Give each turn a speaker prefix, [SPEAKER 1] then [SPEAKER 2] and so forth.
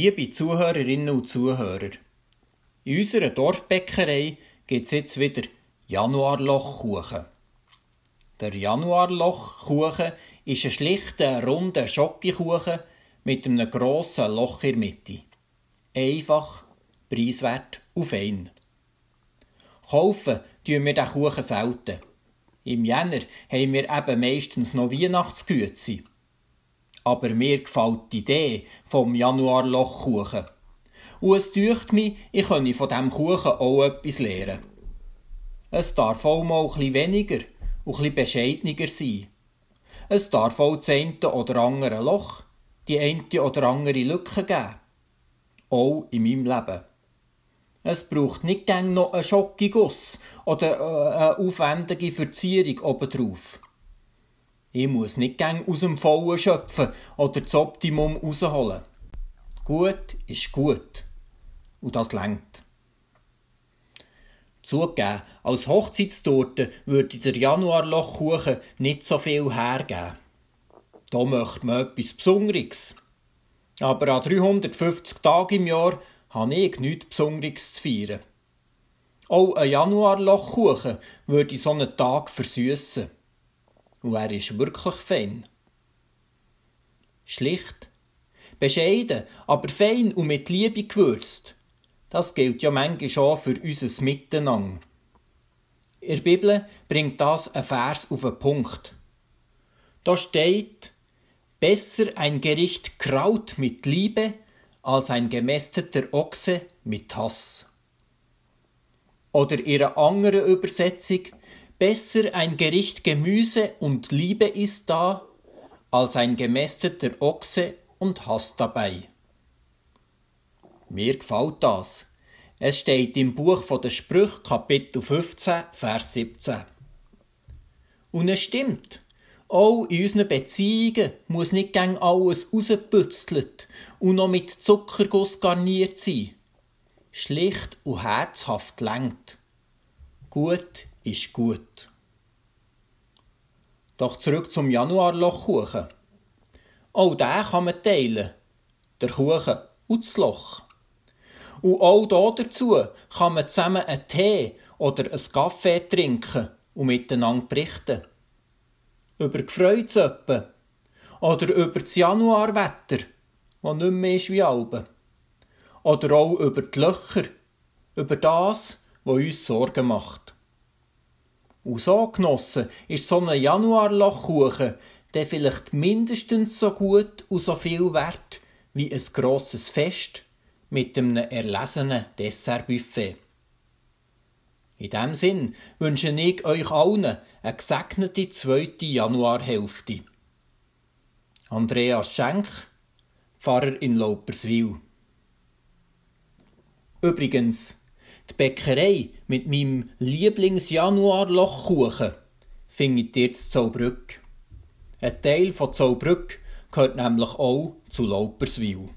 [SPEAKER 1] Liebe Zuhörerinnen und Zuhörer, in unserer Dorfbäckerei gibt es jetzt wieder Januarlochkuchen. Der Januarlochkuchen ist ein schlichter, runder Schokokuchen mit einem grossen Loch in der Mitte. Einfach, preiswert und fein. Kaufen tun wir den Kuchen selten. Im Jänner haben wir eben meistens noch Weihnachtsgüte. Aber mir gefällt die Idee vom Januarlochkuchen. Und es dünkt mich, ich könne von diesem Kuchen auch etwas lernen. Es darf auch mal bisschen weniger und bisschen bescheidener sein. Es darf auch das eine oder andere Loch, die eine oder andere Lücke geben. Auch in meinem Leben. Es braucht nicht gern noch einen Schockiguss oder äh, eine aufwendige Verzierung obendrauf. Ich muss nicht gern aus dem Vollen schöpfen oder das Optimum rausholen. Gut ist gut. Und das längt. Zugegeben, als Hochzeitstorte würde der Januarlochkuchen nicht so viel hergeben. Da möchte man etwas Besonderes. Aber an 350 Tagen im Jahr habe ich nichts Besonderes zu feiern. Auch ein Januarlochkuchen würde so einen Tag versüßen. Und er ist wirklich fein. Schlicht, bescheiden, aber fein und mit Liebe gewürzt. Das gilt ja manchmal schon für unser Miteinander. In der Bibel bringt das ein Vers auf den Punkt. Da steht, besser ein Gericht Kraut mit Liebe als ein gemästeter Ochse mit Hass. Oder ihre andere Übersetzung, besser ein Gericht Gemüse und Liebe ist da, als ein gemästeter Ochse und Hass dabei. Mir gefällt das. Es steht im Buch von der Sprüch Kapitel 15, Vers 17. Und es stimmt. Auch in unseren Beziehungen muss nicht gern alles rausgepützelt und noch mit Zuckerguss garniert sein. Schlicht und herzhaft lenkt. Gut ist gut. Doch zurück zum Januarlochkuchen. Auch den kann man teilen. Der Kuchen und das Loch. Und auch dazu kann man zusammen einen Tee oder einen Kaffee trinken und miteinander berichten über Gefreuzöppen oder über das Januarwetter, das nicht mehr ist wie Alben. Oder auch über die Löcher, über das, was uns Sorgen macht. Und so genossen ist so ein Januarlochkuchen der vielleicht mindestens so gut und so viel wert wie ein grosses Fest mit einem erlesenen Dessertbuffet. In diesem Sinn wünsche ich euch allen eine gesegnete zweite Januarhälfte. Andreas Schenk, Pfarrer in Lauperswil. Übrigens, die Bäckerei mit meinem Lieblings-Januarlochkuchen findet ihr zu Zaubrück. Ein Teil von Zaubrück gehört nämlich auch zu Lauperswil.